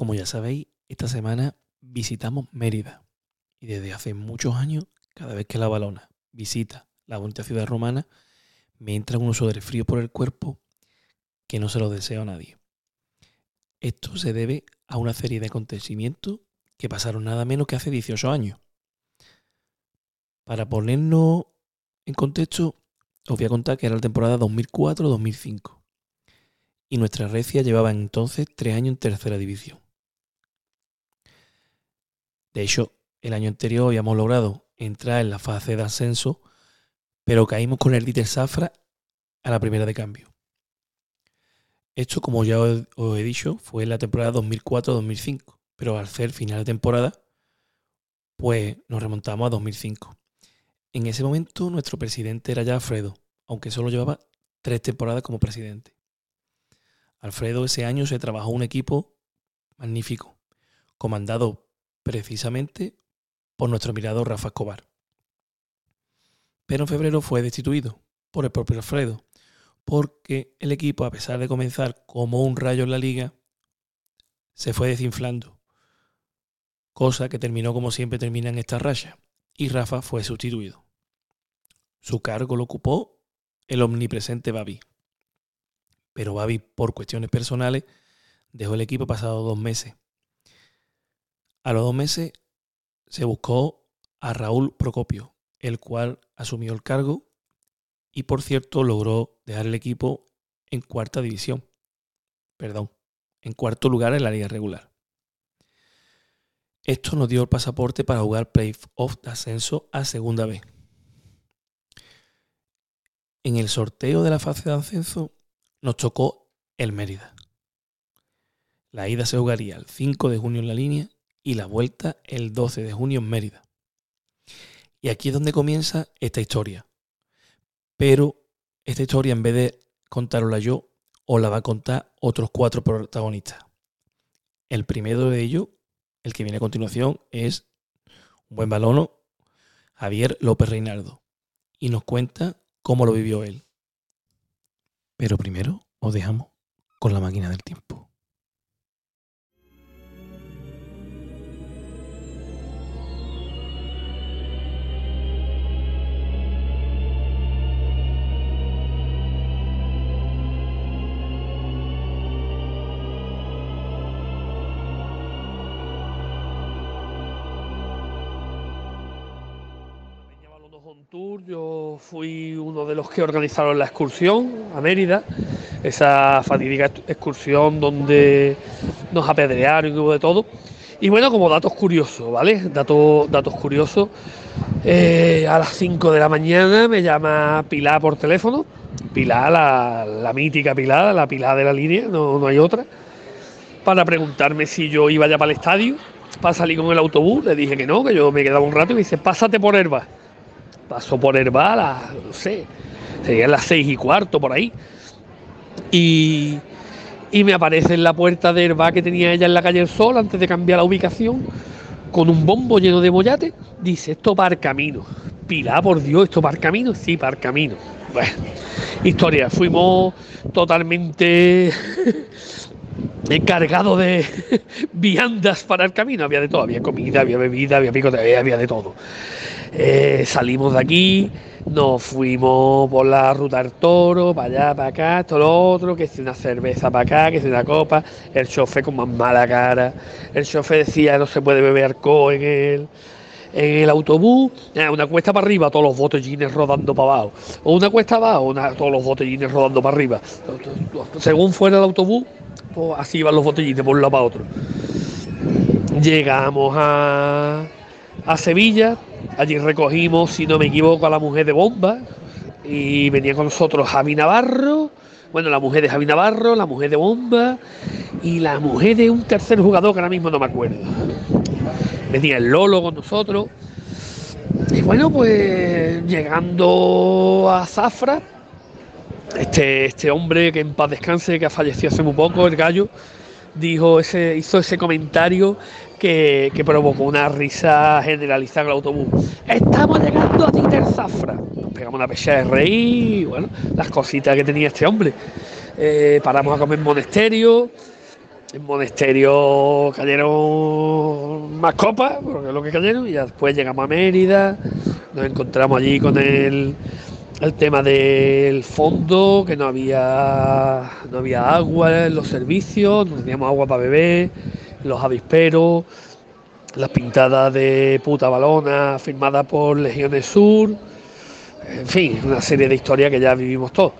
Como ya sabéis, esta semana visitamos Mérida. Y desde hace muchos años, cada vez que la balona visita la bonita ciudad romana, me entra un frío por el cuerpo que no se lo deseo a nadie. Esto se debe a una serie de acontecimientos que pasaron nada menos que hace 18 años. Para ponernos en contexto, os voy a contar que era la temporada 2004-2005. Y nuestra Recia llevaba entonces tres años en tercera división. De hecho, el año anterior habíamos logrado entrar en la fase de ascenso, pero caímos con el Dieter Safra a la primera de cambio. Esto, como ya os he dicho, fue en la temporada 2004-2005, pero al ser final de temporada, pues nos remontamos a 2005. En ese momento nuestro presidente era ya Alfredo, aunque solo llevaba tres temporadas como presidente. Alfredo ese año se trabajó un equipo magnífico, comandado precisamente por nuestro mirador Rafa Escobar. Pero en febrero fue destituido por el propio Alfredo, porque el equipo, a pesar de comenzar como un rayo en la liga, se fue desinflando, cosa que terminó como siempre termina en esta raya, y Rafa fue sustituido. Su cargo lo ocupó el omnipresente Babi. Pero Babi, por cuestiones personales, dejó el equipo pasado dos meses. A los dos meses se buscó a Raúl Procopio, el cual asumió el cargo y por cierto logró dejar el equipo en cuarta división. Perdón, en cuarto lugar en la liga regular. Esto nos dio el pasaporte para jugar playoff de ascenso a segunda vez. En el sorteo de la fase de ascenso nos tocó el Mérida. La ida se jugaría el 5 de junio en la línea y la vuelta el 12 de junio en Mérida. Y aquí es donde comienza esta historia. Pero esta historia, en vez de contarla yo, os la va a contar otros cuatro protagonistas. El primero de ellos, el que viene a continuación, es un buen balono, Javier López Reinaldo. Y nos cuenta cómo lo vivió él. Pero primero os dejamos con la máquina del tiempo. Fui uno de los que organizaron la excursión a Mérida, esa fatídica excursión donde nos apedrearon y hubo de todo. Y bueno, como datos curiosos, ¿vale? Datos, datos curiosos. Eh, a las 5 de la mañana me llama Pilar por teléfono. Pilar, la, mítica Pilar, la Pilar de la línea, no, no hay otra. Para preguntarme si yo iba ya para el estadio, para salir con el autobús. Le dije que no, que yo me quedaba un rato y me dice, pásate por Herba pasó por Herbal, no sé, serían las seis y cuarto por ahí. Y, me aparece en la puerta de Herbal que tenía ella en la calle El Sol antes de cambiar la ubicación, con un bombo lleno de bollate. Dice, esto para camino. Pilar, por Dios, esto para camino. Sí, para camino. Bueno, historia, fuimos totalmente encargados de viandas para el camino. Había de todo, había comida, había bebida, había pico, había de todo. Eh, salimos de aquí, nos fuimos por la ruta del toro, para allá, para acá, todo lo otro, que es una cerveza para acá, que es una copa, el chofer con más mala cara, el chofer decía no se puede beber alcohol en el, en el autobús, eh, una cuesta para arriba, todos los botellines rodando para abajo, o una cuesta abajo, todos los botellines rodando para arriba. Según fuera el autobús, pues así iban los botellines por un lado para otro. Llegamos a, a Sevilla, Allí recogimos, si no me equivoco, a la mujer de Bomba y venía con nosotros Javi Navarro, bueno, la mujer de Javi Navarro, la mujer de Bomba y la mujer de un tercer jugador que ahora mismo no me acuerdo. Venía el Lolo con nosotros. Y bueno, pues llegando a Zafra, este, este hombre que en paz descanse, que ha fallecido hace muy poco, el gallo, dijo ese, hizo ese comentario que, provocó una risa generalizada en el autobús. Estamos llegando a Titer Zafra. Nos pegamos una pecha de reír, bueno, las cositas que tenía este hombre. Eh, paramos a comer en monasterio en Monesterio cayeron más copas, porque es lo que cayeron, y después llegamos a Mérida, nos encontramos allí con el, el tema del fondo, que no había, no había agua en los servicios, no teníamos agua para beber, los avisperos, las pintadas de puta balona firmadas por Legiones Sur, en fin, una serie de historias que ya vivimos todos.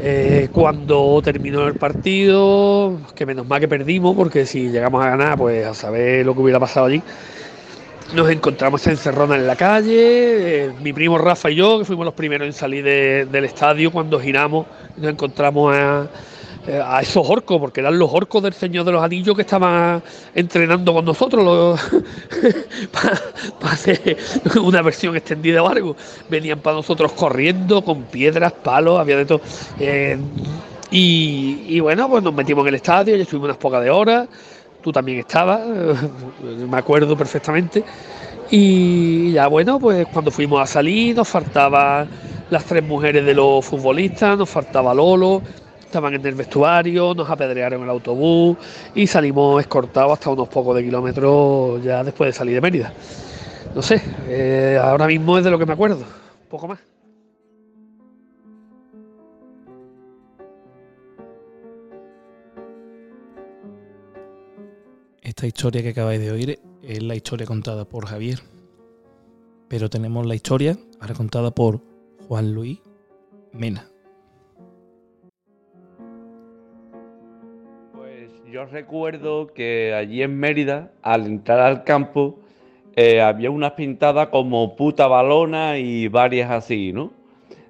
Eh, cuando terminó el partido, que menos mal que perdimos, porque si llegamos a ganar, pues a saber lo que hubiera pasado allí. Nos encontramos encerronas en la calle, eh, mi primo Rafa y yo, que fuimos los primeros en salir del estadio, cuando giramos nos encontramos a, eh, a esos orcos, porque eran los orcos del Señor de los Anillos que estaban entrenando con nosotros para hacer una versión extendida o algo. Venían para nosotros corriendo con piedras, palos, había de todo. Eh, y, bueno, pues nos metimos en el estadio, y estuvimos unas pocas de horas. Tú también estabas, me acuerdo perfectamente. Y ya bueno, pues cuando fuimos a salir nos faltaban las tres mujeres de los futbolistas, nos faltaba Lolo, estaban en el vestuario, nos apedrearon el autobús y salimos escortados hasta unos pocos de kilómetros ya después de salir de Mérida. No sé, eh, ahora mismo es de lo que me acuerdo, poco más. Esta historia que acabáis de oír es la historia contada por Javier, pero tenemos la historia ahora contada por Juan Luis Mena. Yo recuerdo que allí en Mérida, al entrar al campo, eh, había unas pintadas como puta balona y varias así, ¿no?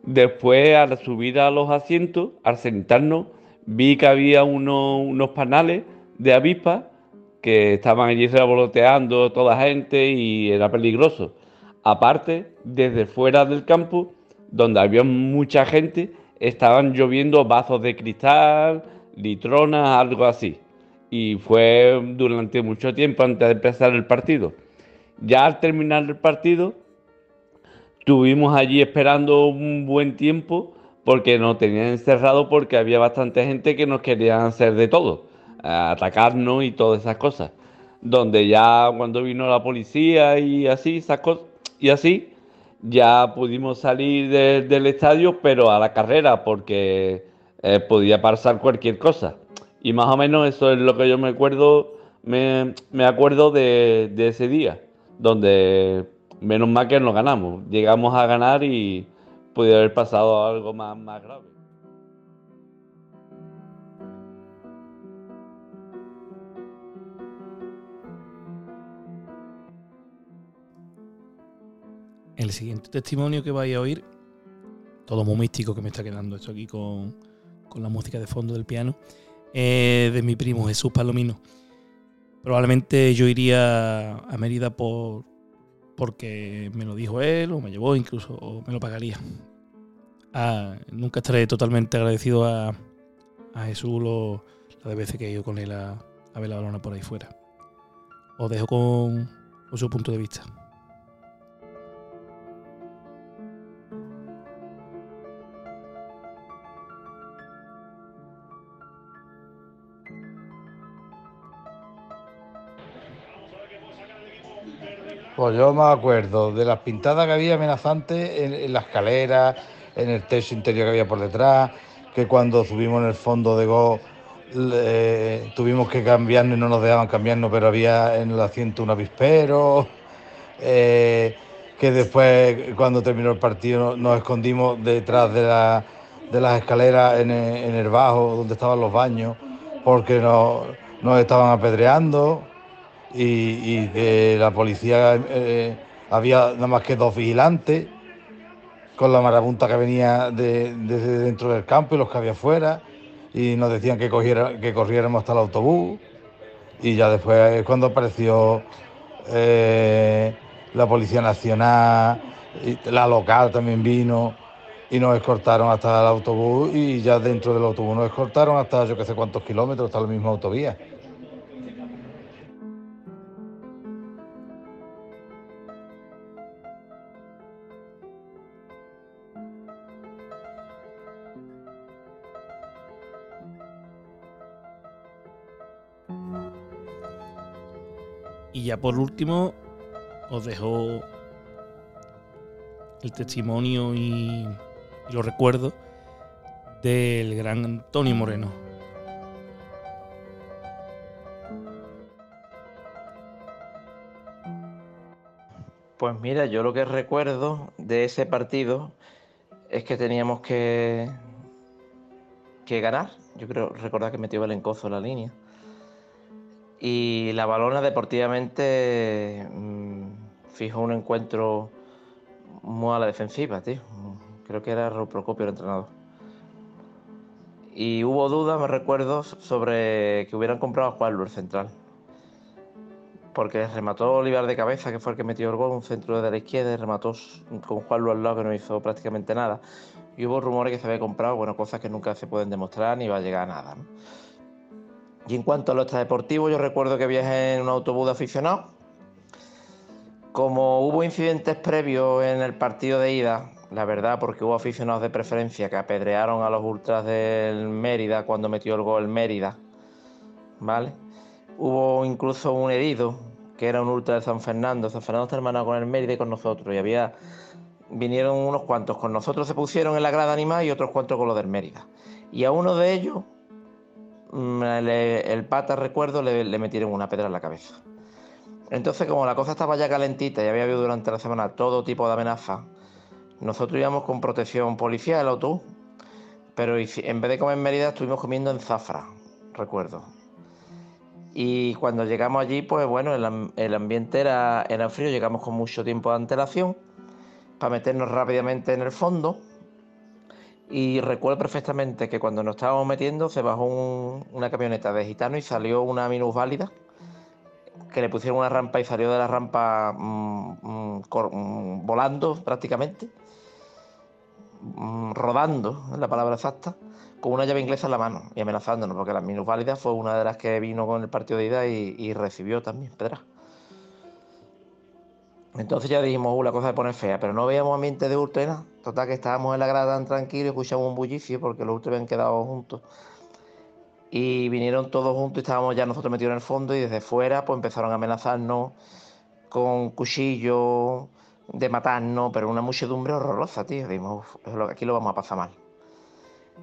Después, al subir a los asientos, al sentarnos, vi que había unos panales de avispas que estaban allí revoloteando toda gente y era peligroso. Aparte, desde fuera del campo, donde había mucha gente, estaban lloviendo vasos de cristal, litronas, algo así y fue durante mucho tiempo antes de empezar el partido. Ya al terminar el partido, estuvimos allí esperando un buen tiempo porque nos tenían encerrado porque había bastante gente que nos querían hacer de todo, atacarnos y todas esas cosas. Donde ya cuando vino la policía y así, y así, ya pudimos salir del estadio, pero a la carrera porque eh, podía pasar cualquier cosa. Y más o menos eso es lo que yo me acuerdo, me, acuerdo de, ese día, donde menos mal que nos ganamos. Llegamos a ganar y puede haber pasado algo más, más grave. El siguiente testimonio que vais a oír, todo muy místico que me está quedando esto aquí con, con la música de fondo del piano, eh, de mi primo Jesús Palomino. Probablemente yo iría a Mérida por porque me lo dijo él o me llevó incluso o me lo pagaría. Ah, nunca estaré totalmente agradecido a, Jesús lo, la de veces que he ido con él a, ver la balona por ahí fuera. Os dejo con su punto de vista. Pues yo me acuerdo de las pintadas que había amenazantes en, la escalera, en el techo interior que había por detrás, que cuando subimos en el fondo de Go tuvimos que cambiarnos y no nos dejaban cambiarnos, pero había en el asiento un avispero. Eh, que después, cuando terminó el partido, nos escondimos detrás de, las escaleras en el, bajo, donde estaban los baños, porque nos estaban apedreando y, la policía eh, había nada más que dos vigilantes con la marabunta que venía de, desde dentro del campo y los que había afuera y nos decían que, cogiera, que corriéramos hasta el autobús y ya después es cuando apareció eh, la Policía Nacional, la local también vino y nos escortaron hasta el autobús y ya dentro del autobús nos escortaron hasta yo que sé cuántos kilómetros, hasta la misma autovía. Y ya por último, os dejo el testimonio y, los recuerdos del gran Antonio Moreno. Pues mira, yo lo que recuerdo de ese partido es que teníamos que, que ganar. Yo creo recordar que metió Belencozo en la línea. Y la balona deportivamente mm, fijó un encuentro muy a la defensiva, tío. Creo que era Raúl Procopio el entrenador. Y hubo dudas, me recuerdo, sobre que hubieran comprado a Juan Luis Central porque remató Olivar de cabeza, que fue el que metió el gol, un centro de la izquierda, y remató con Juan Luis al lado, que no hizo prácticamente nada. Y hubo rumores que se había comprado, bueno, cosas que nunca se pueden demostrar ni va a llegar a nada. ¿no? Y en cuanto a lo extradeportivo, yo recuerdo que viajé en un autobús de aficionados. Como hubo incidentes previos en el partido de ida, la verdad, porque hubo aficionados de preferencia que apedrearon a los ultras del Mérida cuando metió el gol Mérida, ¿vale? Hubo incluso un herido, que era un ultra de San Fernando. San Fernando está hermanado con el Mérida y con nosotros. Y había. Vinieron unos cuantos con nosotros, se pusieron en la grada animal y otros cuantos con los del Mérida. Y a uno de ellos, le- el pata, recuerdo, le, metieron una pedra en la cabeza. Entonces, como la cosa estaba ya calentita y había habido durante la semana todo tipo de amenazas, nosotros íbamos con protección policial el autobús. Pero en vez de comer Mérida, estuvimos comiendo en Zafra, recuerdo. Y cuando llegamos allí, pues bueno, el, el ambiente era, era frío, llegamos con mucho tiempo de antelación para meternos rápidamente en el fondo. Y recuerdo perfectamente que cuando nos estábamos metiendo se bajó un- una camioneta de gitano y salió una minusválida que le pusieron una rampa y salió de la rampa mm, mm, mm, volando prácticamente, rodando, es la palabra exacta, con una llave inglesa en la mano y amenazándonos, porque la minusválida fue una de las que vino con el partido de ida y, y recibió también pedra. Entonces ya dijimos, uh, la cosa se pone fea, pero no veíamos ambiente de ultra. Total que estábamos en la grada tan tranquilos y escuchamos un bullicio porque los ultras habían quedado juntos. Y vinieron todos juntos y estábamos ya nosotros metidos en el fondo y desde fuera pues empezaron a amenazarnos con cuchillos, de matarnos, pero una muchedumbre horrorosa, tío. Dijimos, "Uf, aquí lo vamos a pasar mal.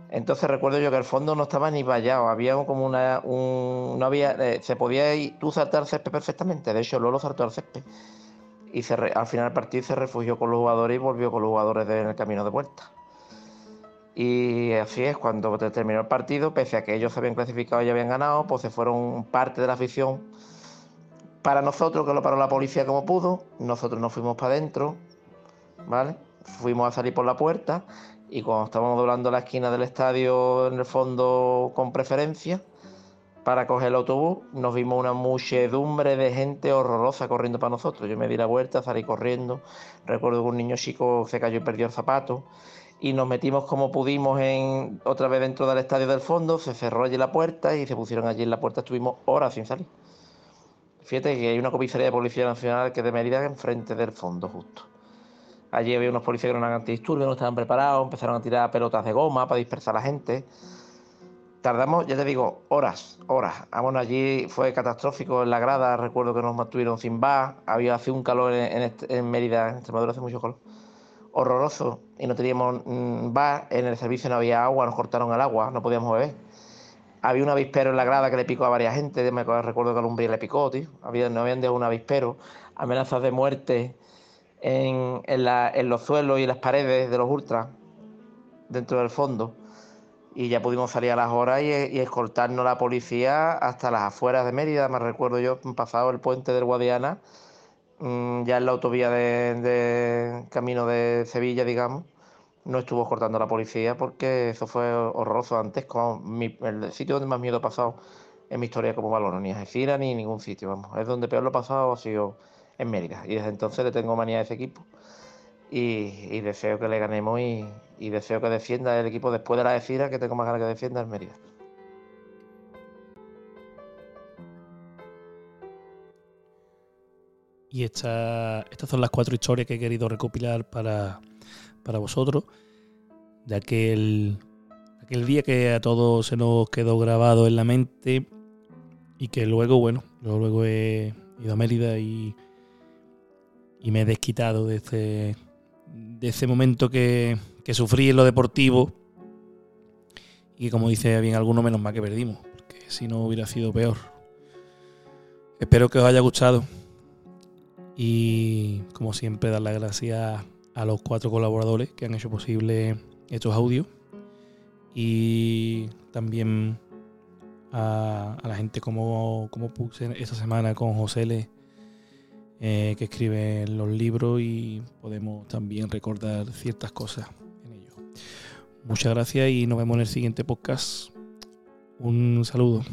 Entonces recuerdo yo que el fondo no estaba ni vallado, había como una, un, no había, eh, se podía ir, tú saltar el césped perfectamente, de hecho Lolo saltó al césped y se al final del partido se refugió con los jugadores y volvió con los jugadores en el camino de vuelta. Y así es, cuando te- terminó el partido, pese a que ellos se habían clasificado y habían ganado, pues se fueron parte de la afición para nosotros, que lo paró la policía como pudo, nosotros nos fuimos para adentro, ¿vale? Fuimos a salir por la puerta y cuando estábamos doblando la esquina del estadio en el fondo con preferencia para coger el autobús, nos vimos una muchedumbre de gente horrorosa corriendo para nosotros. Yo me di la vuelta, salí corriendo. Recuerdo que un niño chico se cayó y perdió el zapato. Y nos metimos como pudimos en, otra vez dentro del estadio del fondo, se cerró allí la puerta y se pusieron allí en la puerta. Estuvimos horas sin salir. Fíjate que hay una comisaría de Policía Nacional que es de Mérida enfrente del fondo justo. Allí había unos policías que eran antidisturbios, no estaban preparados, empezaron a tirar pelotas de goma para dispersar a la gente. Tardamos, ya te digo, horas, horas. Ah, bueno, allí fue catastrófico en la grada, recuerdo que nos mantuvieron sin bar, había hace un calor en, en en Mérida, en Extremadura hace mucho calor. Horroroso, y no teníamos mm, bar, en el servicio no había agua, nos cortaron el agua, no podíamos beber. Había un avispero en la grada que le picó a varias gente, me recuerdo que a Lumbría le picó, tío. Había, no habían dejado un avispero, amenazas de muerte en, en los suelos y las paredes de los ultras, dentro del fondo. Y ya pudimos salir a las horas y, y escoltarnos la policía hasta las afueras de Mérida, me recuerdo yo, pasado el puente del Guadiana, mm, ya en la autovía de, camino de Sevilla, digamos, no estuvo cortando la policía porque eso fue horroroso antes, como mi- el sitio donde más miedo he pasado en mi historia como balón, ni Algeciras ni ningún sitio, vamos, es donde peor lo he pasado ha sido en Mérida y desde entonces le tengo manía a ese equipo y, deseo que le ganemos y, deseo que defienda el equipo después de la Algeciras, que tengo más ganas que defienda el Mérida. Y esta- estas son las cuatro historias que he querido recopilar para, para vosotros. De aquel, aquel día que a todos se nos quedó grabado en la mente y que luego, bueno, yo luego he ido a Mérida y, y me he desquitado de este, de ese momento que, que sufrí en lo deportivo y como dice bien alguno, menos mal que perdimos, porque si no hubiera sido peor. Espero que os haya gustado y como siempre dar las gracias a los cuatro colaboradores que han hecho posible estos audios y también a, la gente como, como, puse esta semana con José L. Eh, que escribe los libros y podemos también recordar ciertas cosas en ellos. Muchas gracias y nos vemos en el siguiente podcast. Un saludo.